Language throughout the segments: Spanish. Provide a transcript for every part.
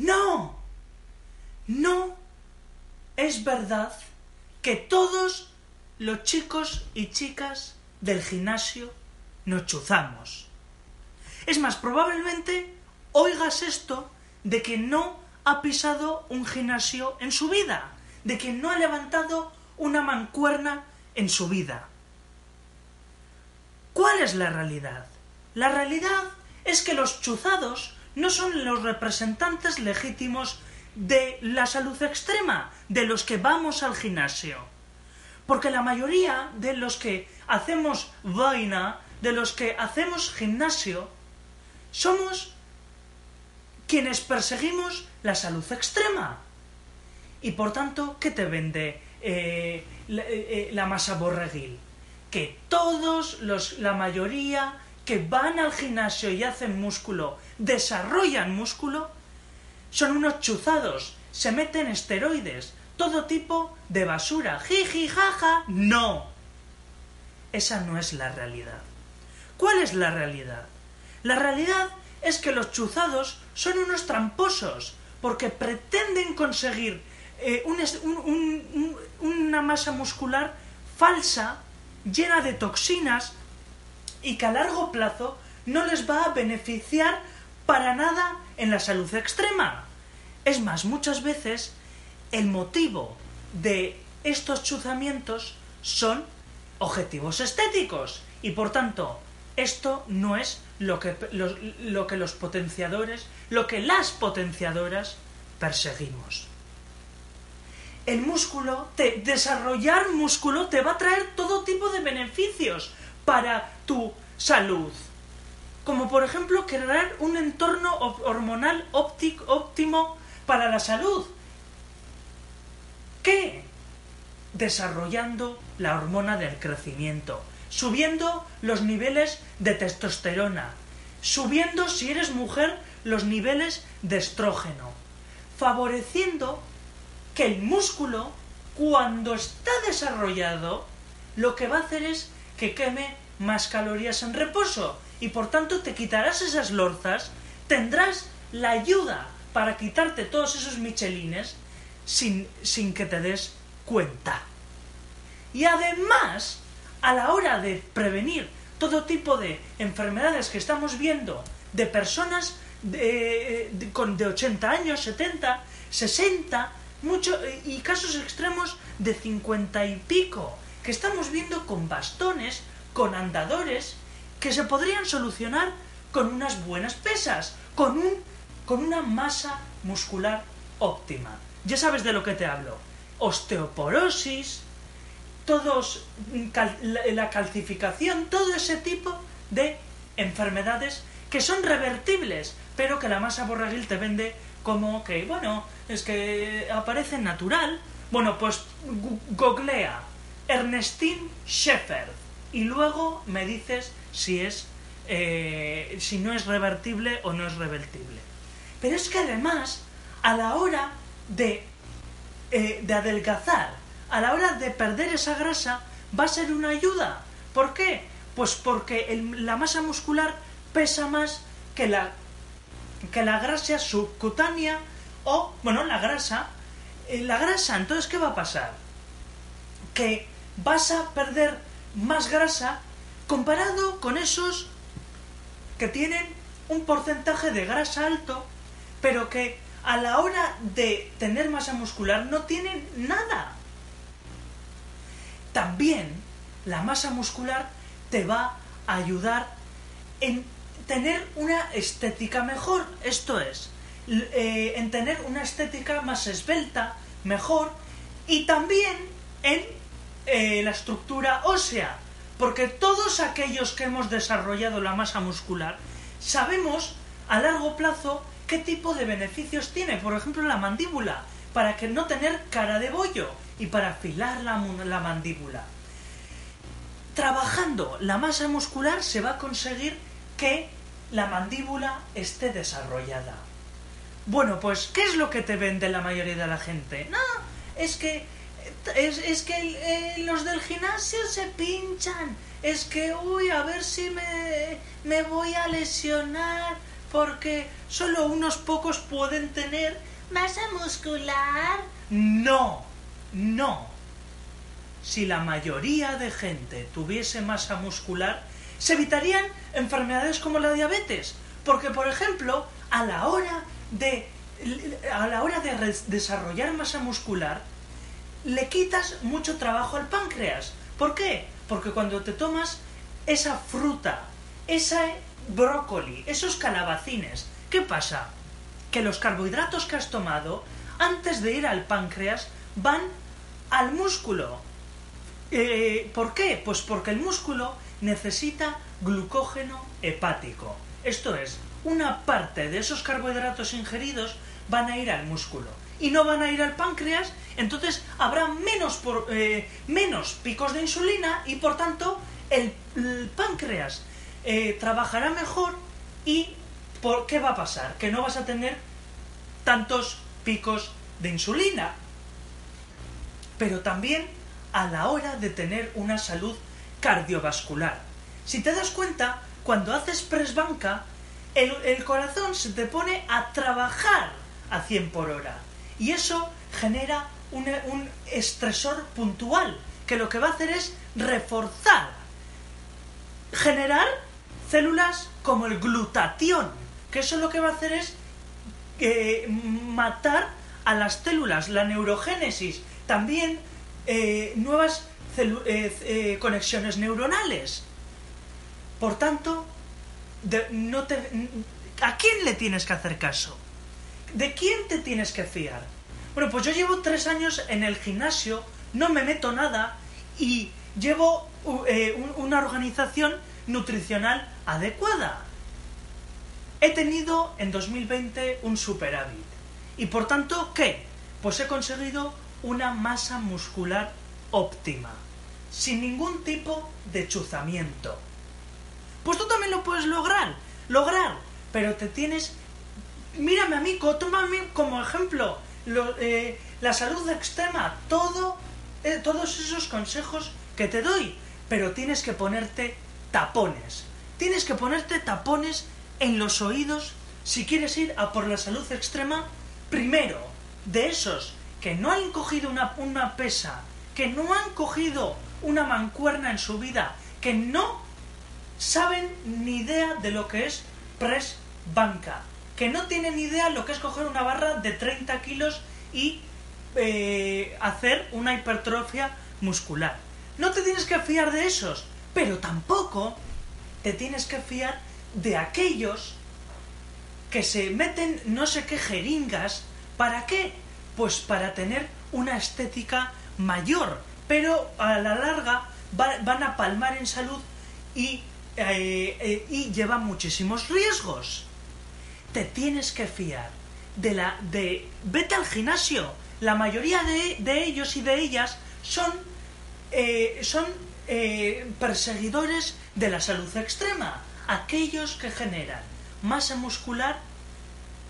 No, no, es verdad que todos los chicos y chicas del gimnasio nos chuzamos. Es más, probablemente oigas esto de que no ha pisado un gimnasio en su vida, de que no ha levantado una mancuerna en su vida. ¿Cuál es la realidad? La realidad es que los chuzados no son los representantes legítimos de la salud extrema, de los que vamos al gimnasio. Porque la mayoría de los que hacemos vaina, de los que hacemos gimnasio, somos quienes perseguimos la salud extrema. Y por tanto, ¿qué te vende eh, la, eh, eh, la masa borreguil? Que todos los, la mayoría que van al gimnasio y hacen músculo, desarrollan músculo, son unos chuzados, se meten esteroides, todo tipo de basura, jiji, jaja, no. Esa no es la realidad. ¿Cuál es la realidad? La realidad es que los chuzados son unos tramposos, porque pretenden conseguir eh, un, un, un, una masa muscular falsa, llena de toxinas, y que a largo plazo no les va a beneficiar para nada en la salud extrema. Es más, muchas veces el motivo de estos chuzamientos son objetivos estéticos y por tanto esto no es lo que, lo, que los potenciadores, lo que las potenciadoras perseguimos. El músculo, te, desarrollar músculo te va a traer todo tipo de beneficios para tu salud. Como por ejemplo crear un entorno hormonal óptimo para la salud. ¿Qué? Desarrollando la hormona del crecimiento, subiendo los niveles de testosterona, subiendo si eres mujer los niveles de estrógeno, favoreciendo que el músculo, cuando está desarrollado, lo que va a hacer es que queme más calorías en reposo y por tanto te quitarás esas lorzas, tendrás la ayuda para quitarte todos esos michelines sin, sin que te des cuenta. Y además, a la hora de prevenir todo tipo de enfermedades que estamos viendo de personas de, con, de 80 años, 70, 60, mucho, y casos extremos de 50 y pico, que estamos viendo con bastones, con andadores, que se podrían solucionar con unas buenas pesas, con, un, con una masa muscular óptima. Ya sabes de lo que te hablo. Osteoporosis, todos, cal, la, calcificación, todo ese tipo de enfermedades que son revertibles, pero que la masa borreguil te vende como que, bueno, es que aparece natural. Bueno, pues googlea Ernestine Shepard y luego me dices si es eh, si no es revertible o no es revertible. Pero es que además, a la hora de, eh, de adelgazar, a la hora de perder esa grasa, va a ser una ayuda. ¿Por qué? Pues porque la masa muscular pesa más que la, que la grasa subcutánea o, bueno, la grasa. Eh, la grasa, entonces, ¿qué va a pasar? Que vas a perder más grasa comparado con esos que tienen un porcentaje de grasa alto, pero que a la hora de tener masa muscular no tienen nada. También la masa muscular te va a ayudar en tener una estética mejor, esto es, eh, en tener una estética más esbelta, mejor, y también en eh, la estructura ósea, porque todos aquellos que hemos desarrollado la masa muscular sabemos a largo plazo qué tipo de beneficios tiene. Por ejemplo, la mandíbula, para que no tener cara de bollo y para afilar la, la mandíbula. Trabajando la masa muscular se va a conseguir que la mandíbula esté desarrollada. Bueno, pues, ¿qué es lo que te vende la mayoría de la gente? No, es que es, que eh, los del gimnasio se pinchan. Es que, uy, a ver si me, me voy a lesionar. Porque solo unos pocos pueden tener masa muscular. No, no. Si la mayoría de gente tuviese masa muscular, se evitarían enfermedades como la diabetes. Porque, por ejemplo, a la hora de, a la hora de desarrollar masa muscular, le quitas mucho trabajo al páncreas. ¿Por qué? Porque cuando te tomas esa fruta, ese brócoli, esos calabacines, ¿qué pasa? Que los carbohidratos que has tomado, antes de ir al páncreas, van al músculo. Eh, ¿Por qué? Pues porque el músculo necesita glucógeno hepático. Esto es, una parte de esos carbohidratos ingeridos van a ir al músculo y no van a ir al páncreas, entonces habrá menos, por, eh, menos picos de insulina y por tanto el, páncreas eh, trabajará mejor y ¿por ¿qué va a pasar? Que no vas a tener tantos picos de insulina. Pero también a la hora de tener una salud cardiovascular. Si te das cuenta, cuando haces press banca, el, el corazón se te pone a trabajar a 100 por hora. Y eso genera un, estresor puntual, que lo que va a hacer es reforzar, generar células como el glutatión, que eso lo que va a hacer es eh, matar a las células, la neurogénesis, también eh, nuevas eh, conexiones neuronales. Por tanto, no te, ¿a quién le tienes que hacer caso? ¿De quién te tienes que fiar? Bueno, pues yo llevo tres años en el gimnasio, no me meto nada y llevo eh, una organización nutricional adecuada. He tenido en 2020 un superávit. Y por tanto, ¿qué? Pues he conseguido una masa muscular óptima, sin ningún tipo de chuzamiento. Pues tú también lo puedes lograr, lograr, pero te tienes mírame a mí, tómame como ejemplo eh, la salud extrema, todo, eh, todos esos consejos que te doy, pero tienes que ponerte tapones, tienes que ponerte tapones en los oídos si quieres ir a por la salud extrema, primero, de esos que no han cogido una, una pesa, que no han cogido una mancuerna en su vida, que no saben ni idea de lo que es press banca, que no tienen idea lo que es coger una barra de 30 kilos y eh, hacer una hipertrofia muscular. No te tienes que fiar de esos, pero tampoco te tienes que fiar de aquellos que se meten no sé qué jeringas. ¿Para qué? Pues para tener una estética mayor, pero a la larga van a palmar en salud y, eh, eh, y llevan muchísimos riesgos te tienes que fiar de la de vete al gimnasio. La mayoría de, ellos y de ellas son eh, son eh, perseguidores de la salud extrema aquellos que generan masa muscular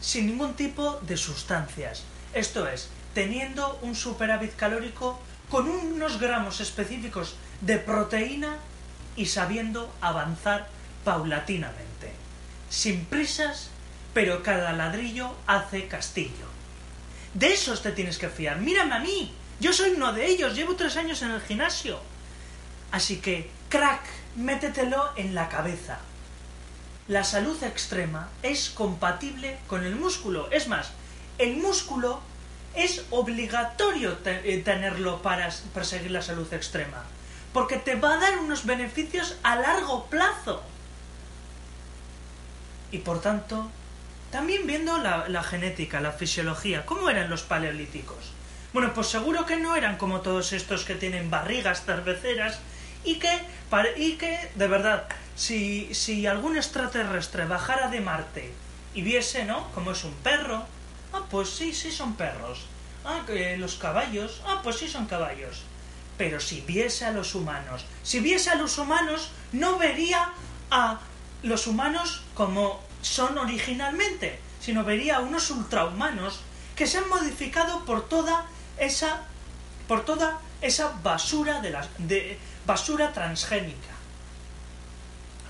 sin ningún tipo de sustancias. Esto es teniendo un superávit calórico con unos gramos específicos de proteína y sabiendo avanzar paulatinamente sin prisas pero cada ladrillo hace castillo. De esos te tienes que fiar. Mírame a mí. Yo soy uno de ellos. Llevo tres años en el gimnasio. Así que, crack, métetelo en la cabeza. La salud extrema es compatible con el músculo. Es más, el músculo es obligatorio eh, tenerlo para perseguir la salud extrema. Porque te va a dar unos beneficios a largo plazo. Y por tanto, también viendo la, genética, la fisiología, ¿cómo eran los paleolíticos? Bueno, pues seguro que no eran como todos estos que tienen barrigas cerveceras y que, y que de verdad, si, si algún extraterrestre bajara de Marte y viese, ¿no? Como es un perro. Ah, pues sí, sí son perros. Ah, que los caballos. Ah, pues sí son caballos. Pero si viese a los humanos, si viese a los humanos, no vería a los humanos como son originalmente, sino vería unos ultrahumanos que se han modificado por toda esa por toda esa basura de la de basura transgénica.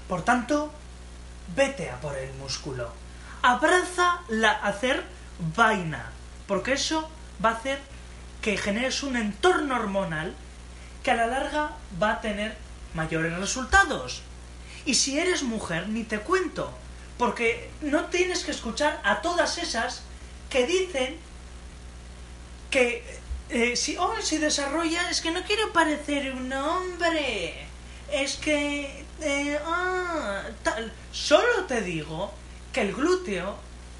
Por tanto, vete a por el músculo. Abraza la hacer vaina, porque eso va a hacer que generes un entorno hormonal que a la larga va a tener mayores resultados. Y si eres mujer, ni te cuento, porque no tienes que escuchar a todas esas que dicen que eh, si, oh, si desarrolla, es que no quiero parecer un hombre, es que, eh, ah. Solo te digo que el glúteo,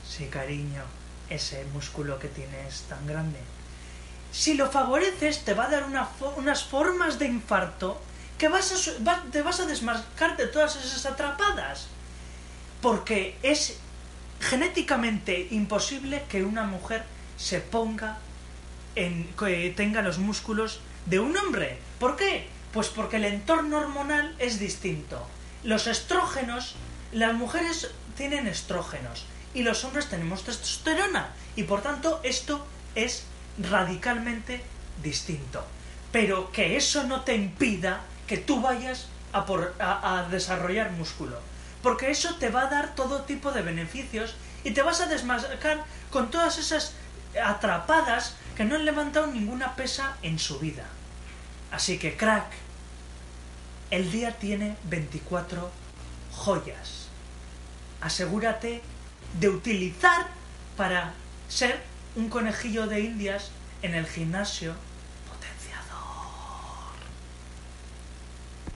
sí cariño, ese músculo que tienes tan grande, si lo favoreces te va a dar unas formas de infarto que vas a, te vas a desmarcar de todas esas atrapadas. Porque es genéticamente imposible que una mujer se ponga en que tenga los músculos de un hombre. ¿Por qué? Pues porque el entorno hormonal es distinto. Los estrógenos, las mujeres tienen estrógenos y los hombres tenemos testosterona y por tanto esto es radicalmente distinto. Pero que eso no te impida que tú vayas a, desarrollar músculo. Porque eso te va a dar todo tipo de beneficios y te vas a desmascar con todas esas atrapadas que no han levantado ninguna pesa en su vida. Así que, crack, el día tiene 24 joyas. Asegúrate de utilizar para ser un conejillo de indias en el gimnasio